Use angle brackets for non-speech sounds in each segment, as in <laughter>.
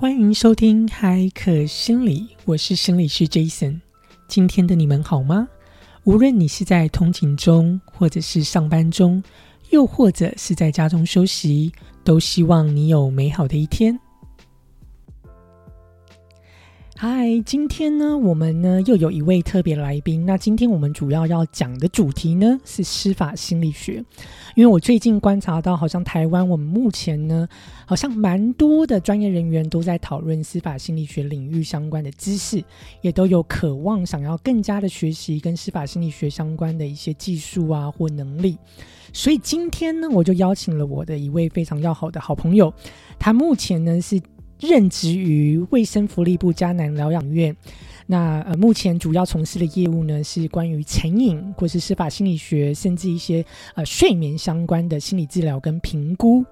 欢迎收听海可心理，我是心理师 Jason。今天的你们好吗？无论你是在通勤中，或者是上班中，又或者是在家中休息，都希望你有美好的一天。嗨，今天呢，我们呢又有一位特别来宾。那今天我们主要要讲的主题呢是司法心理学，因为我最近观察到，好像台湾我们目前呢，好像蛮多的专业人员都在讨论司法心理学领域相关的知识，也都有渴望想要更加的学习跟司法心理学相关的一些技术啊或能力。所以今天呢，我就邀请了我的一位非常要好的好朋友，他目前呢是。任职于卫生福利部迦南疗养院，那呃，目前主要从事的业务呢是关于成瘾或是司法心理学，甚至一些呃睡眠相关的心理治疗跟评估。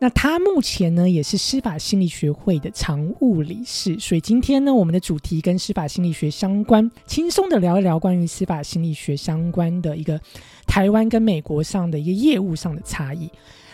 那他目前呢也是司法心理学会的常务理事，所以今天呢，我们的主题跟司法心理学相关，轻松的聊一聊关于司法心理学相关的一个台湾跟美国上的一个业务上的差异。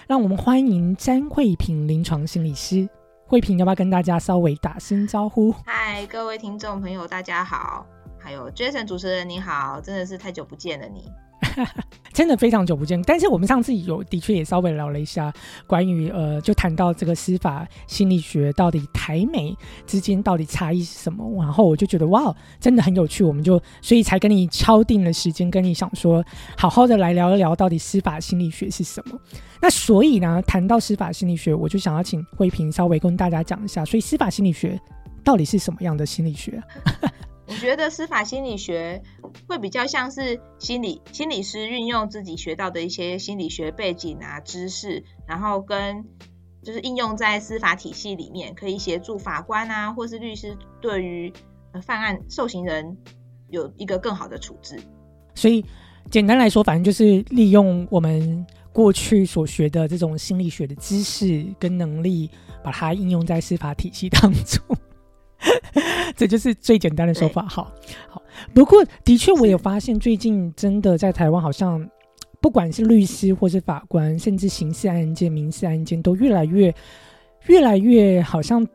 让我们欢迎詹慧平临床心理师。慧萍要不要跟大家稍微打声招呼？嗨，各位听众朋友，大家好！还有 Jason 主持人你好，真的是太久不见了你。<laughs> 真的非常久不见，但是我们上次有的确也稍微聊了一下关于呃，就谈到这个司法心理学到底台美之间到底差异是什么，然后我就觉得哇，真的很有趣，我们就所以才跟你敲定了时间，跟你想说好好的来聊一聊到底司法心理学是什么。那所以呢，谈到司法心理学，我就想要请慧萍稍微跟大家讲一下，所以司法心理学到底是什么样的心理学？我觉得司法心理学会比较像是心理心理师运用自己学到的一些心理学背景啊知识，然后跟就是应用在司法体系里面，可以协助法官啊或是律师对于犯案受刑人有一个更好的处置。所以简单来说，反正就是利用我们过去所学的这种心理学的知识跟能力，把它应用在司法体系当中。<laughs> 这就是最简单的说法。好，好。不过，的确，我也发现，最近真的在台湾，好像不管是律师或是法官，甚至刑事案件、民事案件，都越来越、越来越，好像。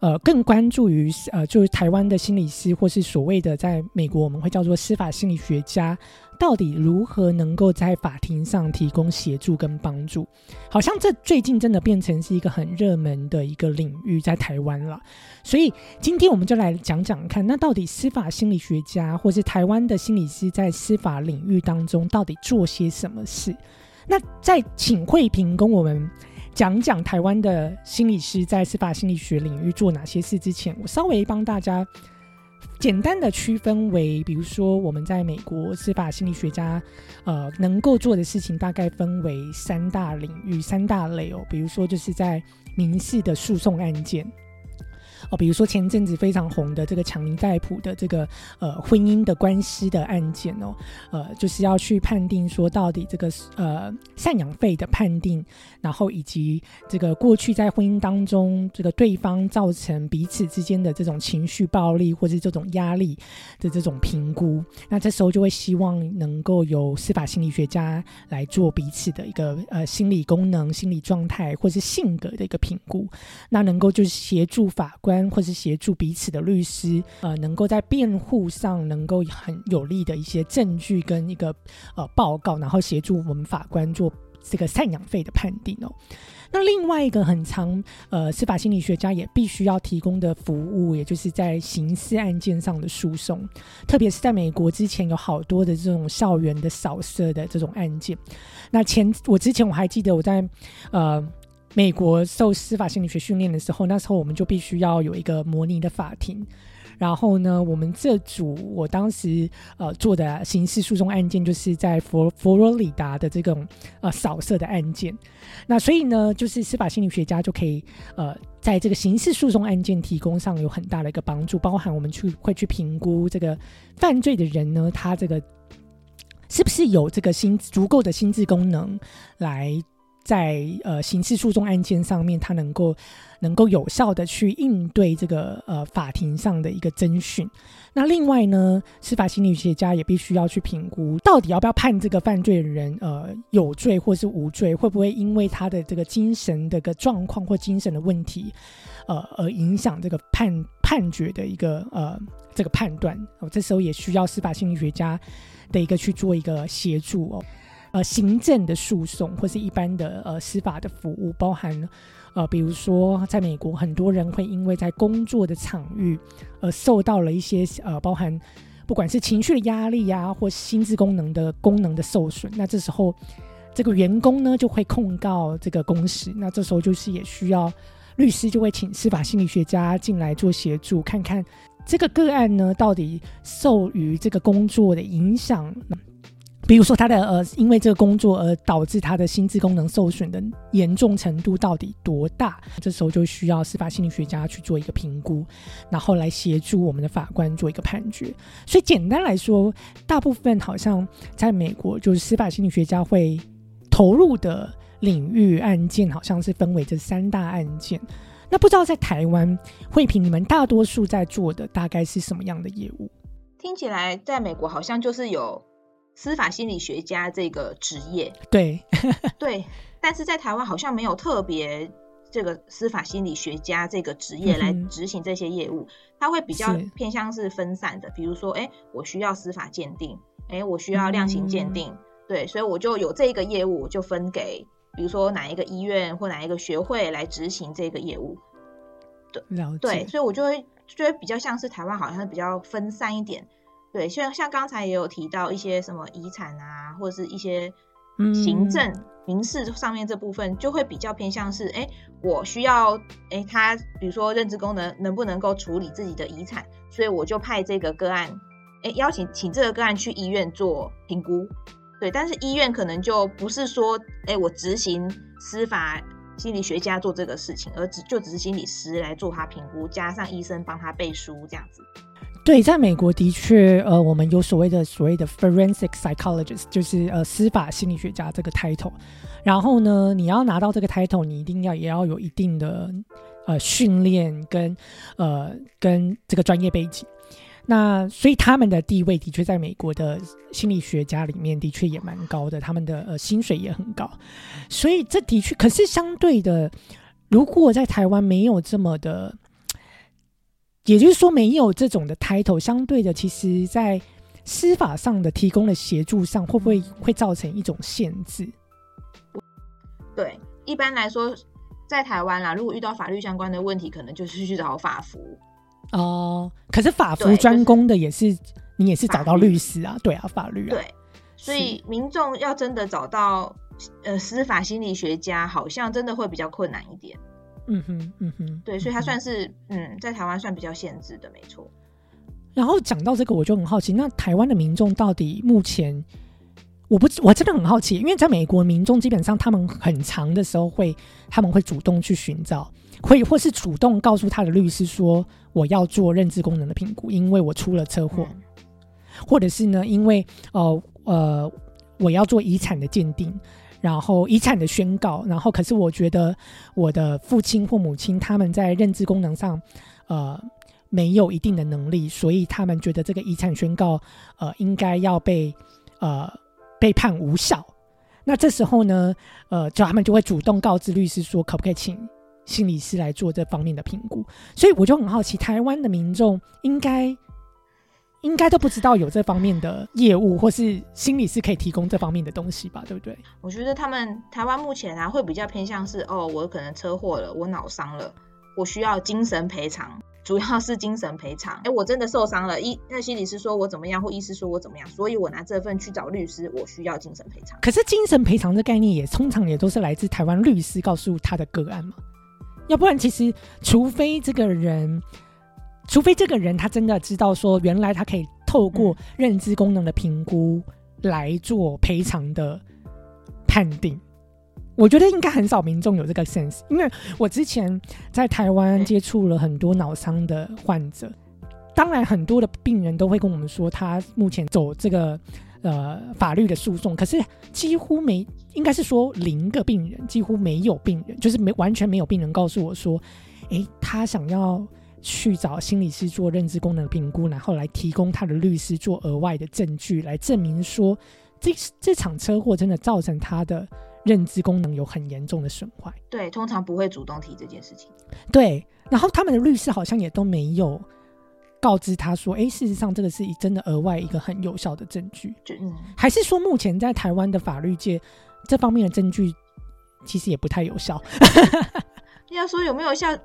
呃，更关注于呃，就是台湾的心理师，或是所谓的在美国我们会叫做司法心理学家，到底如何能够在法庭上提供协助跟帮助？好像这最近真的变成是一个很热门的一个领域，在台湾了。所以今天我们就来讲讲看，那到底司法心理学家或是台湾的心理师在司法领域当中到底做些什么事？那在请慧平跟我们。讲讲台湾的心理师在司法心理学领域做哪些事之前，我稍微帮大家简单的区分为，比如说我们在美国司法心理学家呃能够做的事情，大概分为三大领域、三大类哦。比如说就是在民事的诉讼案件。哦，比如说前阵子非常红的这个强尼戴普的这个呃婚姻的官司的案件哦，呃，就是要去判定说到底这个呃赡养费的判定，然后以及这个过去在婚姻当中这个对方造成彼此之间的这种情绪暴力或者这种压力的这种评估，那这时候就会希望能够由司法心理学家来做彼此的一个呃心理功能、心理状态或是性格的一个评估，那能够就是协助法官。或是协助彼此的律师，呃，能够在辩护上能够很有力的一些证据跟一个呃报告，然后协助我们法官做这个赡养费的判定哦。那另外一个很长呃司法心理学家也必须要提供的服务，也就是在刑事案件上的诉讼，特别是在美国之前有好多的这种校园的扫射的这种案件。那前我之前我还记得我在呃。美国受司法心理学训练的时候，那时候我们就必须要有一个模拟的法庭。然后呢，我们这组我当时呃做的刑事诉讼案件，就是在佛佛罗里达的这种呃扫射的案件。那所以呢，就是司法心理学家就可以呃在这个刑事诉讼案件提供上有很大的一个帮助，包含我们去会去评估这个犯罪的人呢，他这个是不是有这个心足够的心智功能来。在呃刑事诉讼案件上面，他能够能够有效的去应对这个呃法庭上的一个侦讯。那另外呢，司法心理学家也必须要去评估，到底要不要判这个犯罪人呃有罪或是无罪，会不会因为他的这个精神的个状况或精神的问题，呃而影响这个判判决的一个呃这个判断。哦，这时候也需要司法心理学家的一个去做一个协助哦。呃，行政的诉讼或是一般的呃司法的服务，包含呃，比如说在美国，很多人会因为在工作的场域，而受到了一些呃，包含不管是情绪的压力呀，或心智功能的功能的受损，那这时候这个员工呢就会控告这个公司，那这时候就是也需要律师就会请司法心理学家进来做协助，看看这个个案呢到底受于这个工作的影响。比如说他的呃，因为这个工作而导致他的心智功能受损的严重程度到底多大？这时候就需要司法心理学家去做一个评估，然后来协助我们的法官做一个判决。所以简单来说，大部分好像在美国，就是司法心理学家会投入的领域案件，好像是分为这三大案件。那不知道在台湾，慧平你们大多数在做的大概是什么样的业务？听起来在美国好像就是有。司法心理学家这个职业，对 <laughs> 对，但是在台湾好像没有特别这个司法心理学家这个职业来执行这些业务，他会比较偏向是分散的。比如说，哎，我需要司法鉴定，哎，我需要量刑鉴定，对，所以我就有这个业务，就分给比如说哪一个医院或哪一个学会来执行这个业务。对，对，所以我就会觉得比较像是台湾好像比较分散一点。对，像像刚才也有提到一些什么遗产啊，或者是一些行政民事上面这部分，就会比较偏向是，哎，我需要，哎，他比如说认知功能能不能够处理自己的遗产，所以我就派这个个案，哎，邀请请这个个案去医院做评估，对，但是医院可能就不是说，哎，我执行司法心理学家做这个事情，而只就只是心理师来做他评估，加上医生帮他背书这样子。对，在美国的确，呃，我们有所谓的所谓的 forensic psychologist，就是呃司法心理学家这个 title。然后呢，你要拿到这个 title，你一定要也要有一定的呃训练跟呃跟这个专业背景。那所以他们的地位的确在美国的心理学家里面的确也蛮高的，他们的呃薪水也很高。所以这的确，可是相对的，如果在台湾没有这么的。也就是说，没有这种的 title，相对的，其实在司法上的提供的协助上，会不会会造成一种限制？对，一般来说，在台湾啦，如果遇到法律相关的问题，可能就是去找法服。哦，可是法服专攻的也是你也是找到律师啊？对啊，法律啊。对，所以民众要真的找到呃司法心理学家，好像真的会比较困难一点。嗯哼，嗯哼，对，所以它算是嗯，在台湾算比较限制的，没错。然后讲到这个，我就很好奇，那台湾的民众到底目前，我不，我真的很好奇，因为在美国，民众基本上他们很长的时候会，他们会主动去寻找，会或是主动告诉他的律师说，我要做认知功能的评估，因为我出了车祸，或者是呢，因为呃呃，我要做遗产的鉴定。然后遗产的宣告，然后可是我觉得我的父亲或母亲他们在认知功能上，呃，没有一定的能力，所以他们觉得这个遗产宣告，呃，应该要被呃被判无效。那这时候呢，呃，就他们就会主动告知律师说，可不可以请心理师来做这方面的评估？所以我就很好奇，台湾的民众应该。应该都不知道有这方面的业务，或是心理是可以提供这方面的东西吧？对不对？我觉得他们台湾目前啊，会比较偏向是哦，我可能车祸了，我脑伤了，我需要精神赔偿，主要是精神赔偿。<laughs> 哎，我真的受伤了，医那心理师说我怎么样，或医师说我怎么样，所以我拿这份去找律师，我需要精神赔偿。可是精神赔偿的概念也通常也都是来自台湾律师告诉他的个案嘛？要不然其实除非这个人。除非这个人他真的知道说，原来他可以透过认知功能的评估来做赔偿的判定，我觉得应该很少民众有这个 sense。因为我之前在台湾接触了很多脑伤的患者，当然很多的病人都会跟我们说，他目前走这个呃法律的诉讼，可是几乎没，应该是说零个病人，几乎没有病人，就是没完全没有病人告诉我说，诶，他想要去找心理师做认知功能评估，然后来提供他的律师做额外的证据，来证明说这这场车祸真的造成他的认知功能有很严重的损坏。对，通常不会主动提这件事情。对，然后他们的律师好像也都没有告知他说，诶，事实上这个是真的额外一个很有效的证据，就嗯，还是说目前在台湾的法律界这方面的证据其实也不太有效？<laughs> 要说有没有效，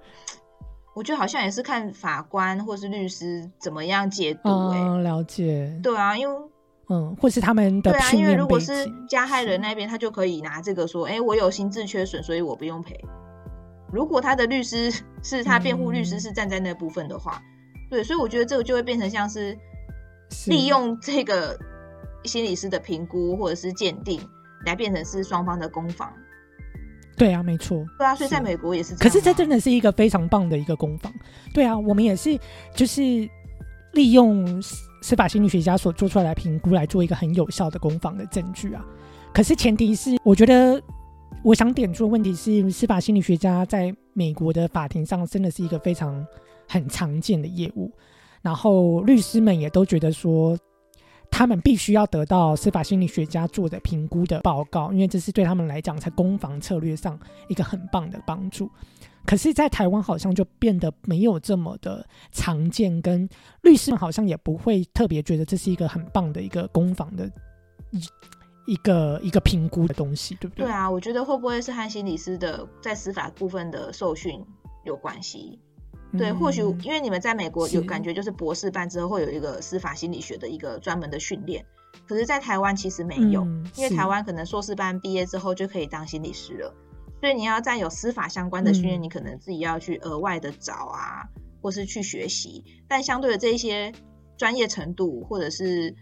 我觉得好像也是看法官或是律师怎么样解读、欸。嗯，了解，对啊，因为嗯，或是他们的对啊，因为如果是，加害人那边，他就可以拿这个说，哎、我有心智缺损，所以我不用赔。如果他的律师是他辩护律师嗯是站在那部分的话，对，所以我觉得这个就会变成像是是利用这个心理师的评估或者是鉴定来变成是双方的攻防。对啊，没错。对啊，所以在美国也是这可。是这真的是一个非常棒的一个攻防。对啊，我们也是就是利用司司法心理学家所做出来的评估来做一个很有效的攻防的证据啊。可是前提是，我觉得我想点出的问题是，司法心理学家在美国的法庭上真的是一个非常很常见的业务，然后律师们也都觉得说。他们必须要得到司法心理学家做的评估的报告，因为这是对他们来讲在攻防策略上一个很棒的帮助。可是，在台湾好像就变得没有这么的常见，跟律师们好像也不会特别觉得这是一个很棒的一个攻防的一一个一个评估的东西，对不对？对啊，我觉得会不会是和心理师的在司法部分的受训有关系？对，或许嗯。因为你们在美国有感觉，就是博士班之后会有一个司法心理学的一个专门的训练，可是，在台湾其实没有，嗯因为台湾可能硕士班毕业之后就可以当心理师了，所以你要再有司法相关的训练，嗯。你可能自己要去额外的找啊，或是去学习，但相对的这一些专业程度或者是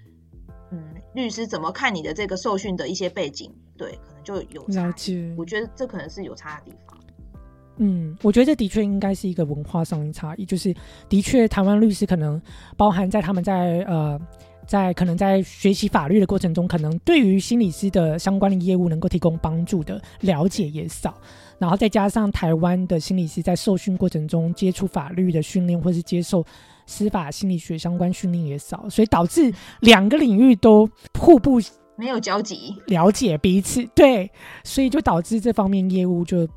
嗯律师怎么看你的这个受训的一些背景，对，可能就有差。我觉得这可能是有差的地方。嗯，我觉得这的确应该是一个文化上的差异，就是的确台湾律师可能包含在他们在呃在可能在学习法律的过程中，可能对于心理师的相关的业务能够提供帮助的了解也少，然后再加上台湾的心理师在受训过程中接触法律的训练，或是接受司法心理学相关训练也少，所以导致两个领域都互不没有交集，了解彼此，对，所以就导致这方面业务就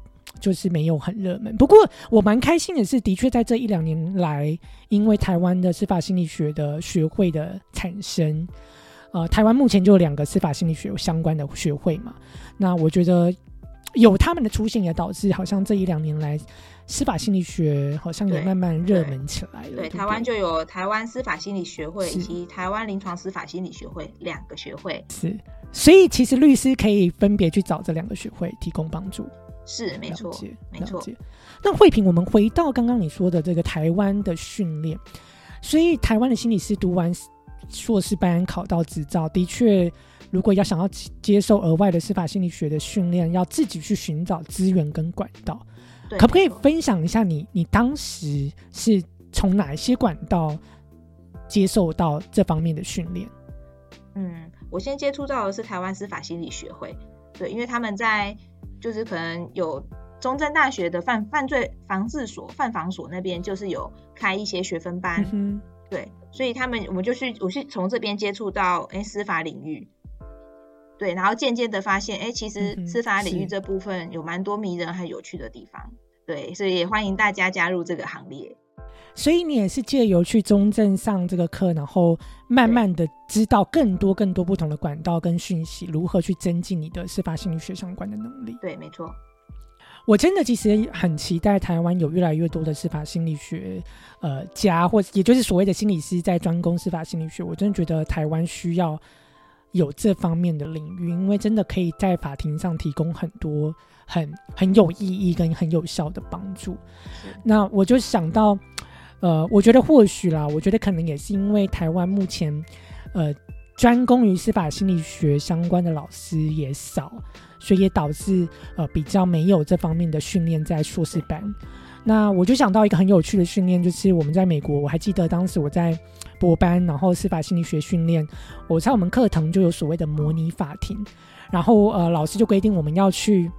就是没有很热门。不过我蛮开心的是，的确在这一两年来，因为台湾的司法心理学的学会的产生，呃，台湾目前就有两个司法心理学相关的学会嘛。那我觉得有他们的出现，也导致好像这一两年来，司法心理学好像也慢慢热门起来了。对，不台湾就有台湾司法心理学会以及台湾临床司法心理学会两个学会，是，所以其实律师可以分别去找这两个学会提供帮助。是没错没错。那慧萍，我们回到刚刚你说的这个台湾的训练，所以台湾的心理师读完硕士班考到执照，的确，如果要想要接受额外的司法心理学的训练，要自己去寻找资源跟管道。可不可以分享一下你你当时是从哪一些管道接受到这方面的训练？嗯，我先接触到的是台湾司法心理学会，对，因为他们在就是可能有中正大学的犯犯罪防治所、犯防所那边，就是有开一些学分班，嗯对，所以他们我们就去，我是从这边接触到哎司法领域，对，然后渐渐的发现，哎，其嗯实司法领域这部分有蛮多迷人和有趣的地方，对，所以也欢迎大家加入这个行列。所以你也是借由去中正上这个课，然后慢慢的知道更多更多不同的管道跟讯息，如何去增进你的司法心理学相关的能力。对，没错，我真的其实很期待台湾有越来越多的司法心理学呃家，或也就是所谓的心理师在专攻司法心理学。我真的觉得台湾需要有这方面的领域，因为真的可以在法庭上提供很多很很有意义跟很有效的帮助。那我就想到，呃，我觉得或许啦，我觉得可能也是因为台湾目前，呃，专攻于司法心理学相关的老师也少，所以也导致呃比较没有这方面的训练在硕士班。那我就想到一个很有趣的训练，就是我们在美国，我还记得当时我在博班，然后司法心理学训练，我在我们课堂就有所谓的模拟法庭，然后呃，老师就规定我们要去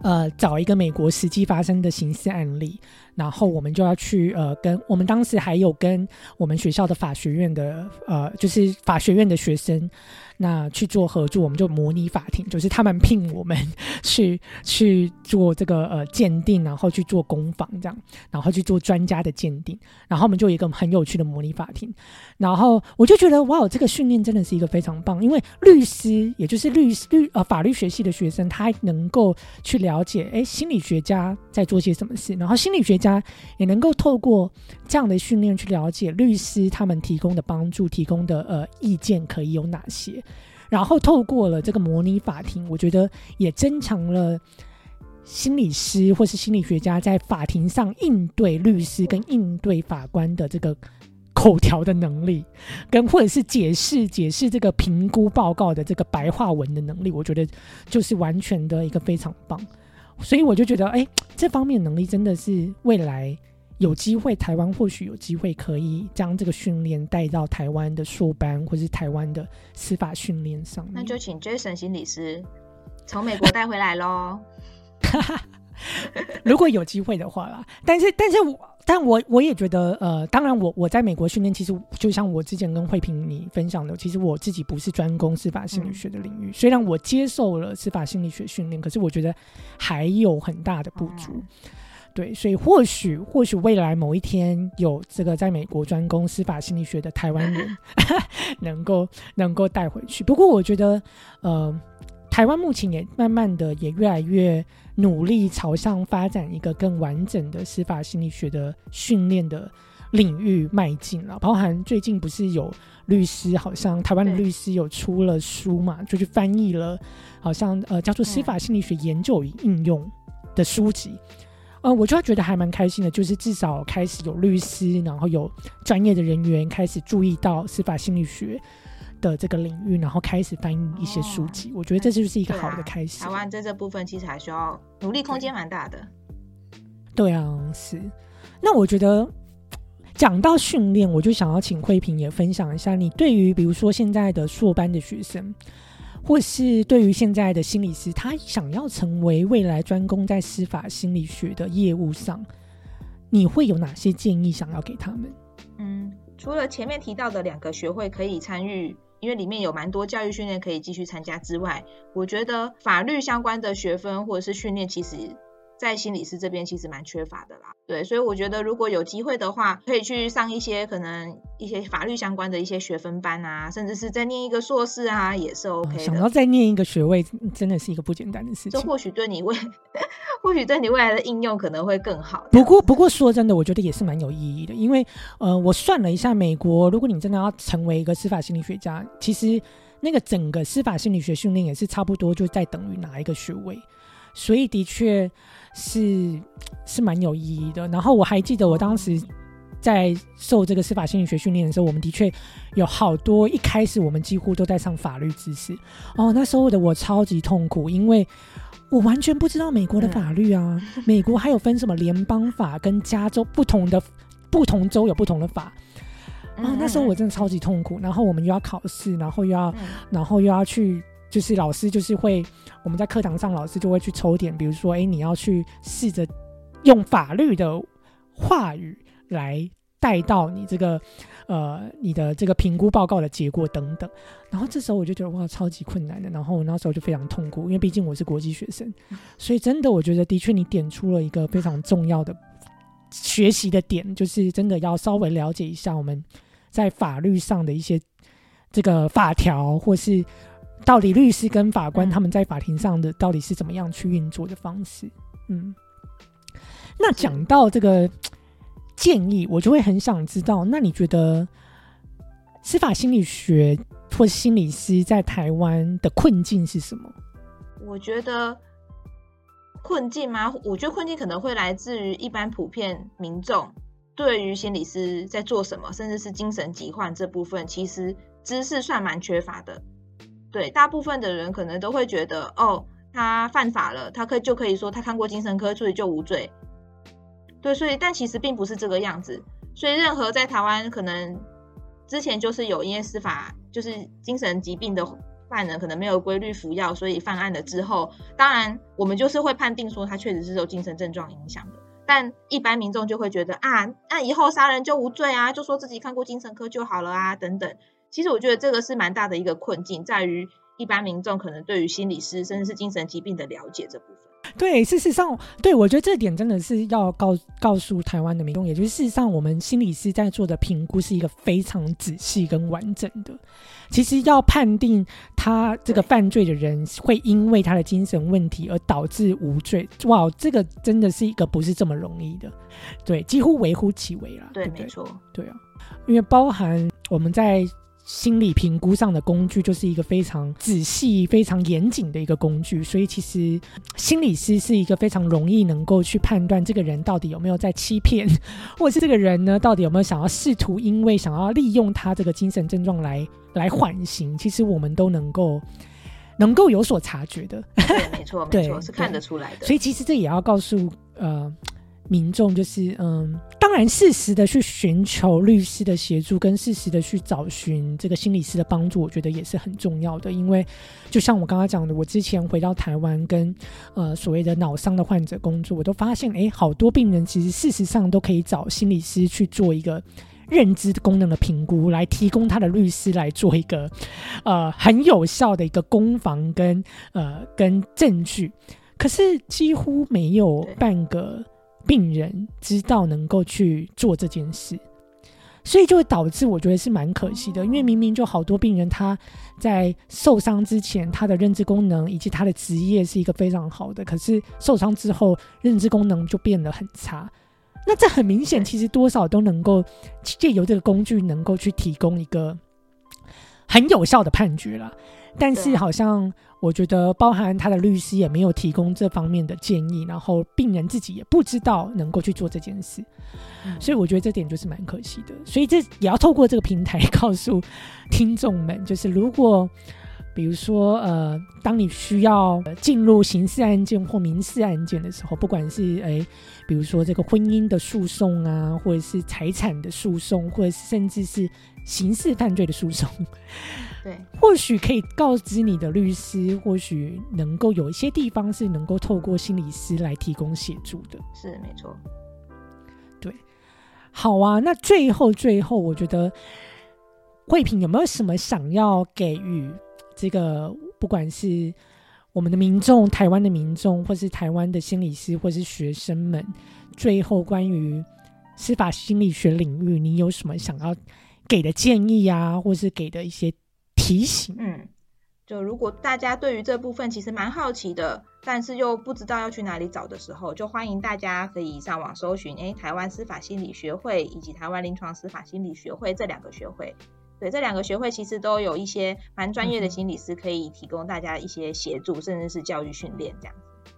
呃找一个美国实际发生的刑事案例。然后我们就要去呃，跟我们当时还有跟我们学校的法学院的呃，就是法学院的学生。那去做合作，我们就模拟法庭，就是他们聘我们 <laughs> 去去做这个呃鉴定，然后去做攻防这样，然后去做专家的鉴定，然后我们就有一个很有趣的模拟法庭，然后我就觉得哇，这个训练真的是一个非常棒，因为律师也就是律律呃法律学系的学生，他能够去了解哎心理学家在做些什么事，然后心理学家也能够透过这样的训练去了解律师他们提供的帮助、提供的呃意见可以有哪些。然后透过了这个模拟法庭，我觉得也增强了心理师或是心理学家在法庭上应对律师跟应对法官的这个口条的能力，跟或者是解释解释这个评估报告的这个白话文的能力，我觉得就是完全的一个非常棒。所以我就觉得，哎，这方面能力真的是未来。有机会，台湾或许有机会可以将这个训练带到台湾的硕班，或是台湾的司法训练上。那就请 Jason 心理师从美国带回来喽。<laughs> <laughs> 如果有机会的话啦，但是，但是我，但我我也觉得，呃，当然，我我在美国训练，其实就像我之前跟慧萍你分享的，其实我自己不是专攻司法心理学的领域。虽然我接受了司法心理学训练，可是我觉得还有很大的不足。对，所以或许或许未来某一天有这个在美国专攻司法心理学的台湾人 <laughs> 能够能够带回去。不过我觉得，呃，台湾目前也慢慢的也越来越努力朝向发展一个更完整的司法心理学的训练的领域迈进了。包含最近不是有律师，好像台湾的律师有出了书嘛，就去翻译了，好像呃叫做司法心理学研究与应用的书籍。呃，我就觉得还蛮开心的，就是至少开始有律师，然后有专业的人员开始注意到司法心理学的这个领域，然后开始翻译一些书籍。我觉得这就是一个好的开始。台湾在这部分其实还需要努力，空间蛮大的。对啊，是。那我觉得讲到训练，我就想要请慧萍也分享一下，你对于比如说现在的硕班的学生。或是对于现在的心理师，他想要成为未来专攻在司法心理学的业务上，你会有哪些建议想要给他们？嗯，除了前面提到的两个学会可以参与，因为里面有蛮多教育训练可以继续参加之外，我觉得法律相关的学分或者是训练，其实。在心理师这边其实蛮缺乏的啦，对，所以我觉得如果有机会的话，可以去上一些可能一些法律相关的一些学分班啊，甚至是再念一个硕士啊，也是 OK 的。想要再念一个学位，真的是一个不简单的事情。这或许对你未，<laughs> 或许对你未来的应用可能会更好。不过，不过说真的，我觉得也是蛮有意义的，因为呃，我算了一下，美国如果你真的要成为一个司法心理学家，其实那个整个司法心理学训练也是差不多就在等于拿一个学位，所以的确。是是蛮有意义的。然后我还记得我当时在受这个司法心理学训练的时候，我们的确有好多一开始我们几乎都在上法律知识。哦，那时候的我超级痛苦，因为我完全不知道美国的法律啊。美国还有分什么联邦法跟加州不同的不同州有不同的法。哦，那时候我真的超级痛苦。然后我们又要考试，然后又要然后又要去。就是老师就是会，我们在课堂上老师就会去抽点，比如说，哎，你要去试着用法律的话语来带到你这个呃你的这个评估报告的结果等等。然后这时候我就觉得哇，超级困难的。然后我那时候就非常痛苦，因为毕竟我是国际学生，所以真的我觉得的确你点出了一个非常重要的学习的点，就是真的要稍微了解一下我们在法律上的一些这个法条或是。到底律师跟法官他们在法庭上的到底是怎么样去运作的方式？嗯，那讲到这个建议，我就会很想知道，那你觉得司法心理学或心理师在台湾的困境是什么？我觉得困境吗？我觉得困境可能会来自于一般普遍民众对于心理师在做什么，甚至是精神疾患这部分，其实知识算蛮缺乏的。对，大部分的人可能都会觉得，哦，他犯法了，他可以就可以说他看过精神科，所以就无罪。对，所以但其实并不是这个样子。所以任何在台湾可能之前就是有因为司法就是精神疾病的犯人，可能没有规律服药，所以犯案了之后，当然我们就是会判定说他确实是受精神症状影响的。但一般民众就会觉得啊，那以后杀人就无罪啊，就说自己看过精神科就好了啊，等等。其实我觉得这个是蛮大的一个困境，在于一般民众可能对于心理师甚至是精神疾病的了解这部分。对，事实上，对我觉得这点真的是要告告诉台湾的民众，也就是事实上，我们心理师在做的评估是一个非常仔细跟完整的。其实要判定他这个犯罪的人会因为他的精神问题而导致无罪，哇，这个真的是一个不是这么容易的，对，几乎微乎其微了。对，没错，对啊，因为包含我们在。心理评估上的工具就是一个非常仔细、非常严谨的一个工具，所以其实心理师是一个非常容易能够去判断这个人到底有没有在欺骗，或者是这个人呢到底有没有想要试图因为想要利用他这个精神症状来来缓刑，其实我们都能够 <laughs> 能够有所察觉的。对，没错，没错，是看得出来的。所以其实这也要告诉呃。民众就是嗯，当然适时的去寻求律师的协助，跟适时的去找寻这个心理师的帮助，我觉得也是很重要的。因为就像我刚刚讲的，我之前回到台湾跟呃所谓的脑伤的患者工作，我都发现，哎，好多病人其实事实上都可以找心理师去做一个认知功能的评估，来提供他的律师来做一个呃很有效的一个攻防跟呃跟证据。可是几乎没有半个。病人知道能够去做这件事，所以就会导致我觉得是蛮可惜的。因为明明就好多病人他在受伤之前，他的认知功能以及他的职业是一个非常好的，可是受伤之后认知功能就变得很差。那这很明显，其实多少都能够借由这个工具，能够去提供一个很有效的判决了。但是好像。我觉得包含他的律师也没有提供这方面的建议，然后病人自己也不知道能够去做这件事，所以我觉得这点就是蛮可惜的。所以这也要透过这个平台 <laughs> 告诉听众们，就是如果比如说呃，当你需要进入刑事案件或民事案件的时候，不管是诶，比如说这个婚姻的诉讼啊，或者是财产的诉讼，或者甚至是刑事犯罪的诉讼。对，或许可以告知你的律师，或许能够有一些地方是能够透过心理师来提供协助的。是，没错。对，好啊。那最后，最后，我觉得慧萍有没有什么想要给予这个，不管是我们的民众、台湾的民众，或是台湾的心理师，或是学生们，最后关于司法心理学领域，你有什么想要给的建议啊，或是给的一些？提醒，嗯，就如果大家对于这部分其实蛮好奇的，但是又不知道要去哪里找的时候，就欢迎大家可以上网搜寻，哎，台湾司法心理学会以及台湾临床司法心理学会这两个学会，对，这两个学会其实都有一些蛮专业的心理师可以提供大家一些协助，甚至是教育训练这样子。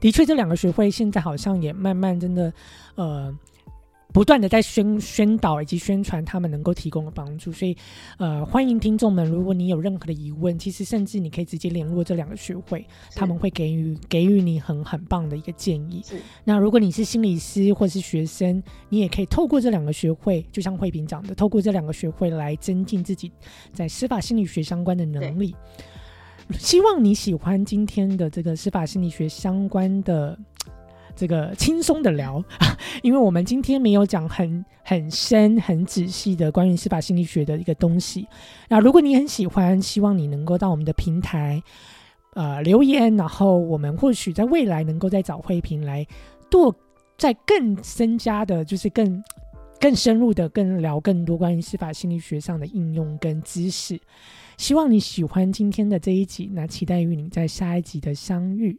的确，这两个学会现在好像也慢慢真的，呃。不断的在宣宣导以及宣传他们能够提供的帮助，所以，呃，欢迎听众们，如果你有任何的疑问，其实甚至你可以直接联络这两个学会，他们会给予给予你很很棒的一个建议。那如果你是心理师或是学生，你也可以透过这两个学会，就像慧萍讲的，透过这两个学会来增进自己在司法心理学相关的能力。希望你喜欢今天的这个司法心理学相关的。这个轻松的聊，<laughs> 因为我们今天没有讲很很深、很仔细的关于司法心理学的一个东西。那如果你很喜欢，希望你能够到我们的平台呃留言，然后我们或许在未来能够再找慧萍来做，在更深加的，就是更更深入的、更聊更多关于司法心理学上的应用跟知识。希望你喜欢今天的这一集，那期待与你在下一集的相遇。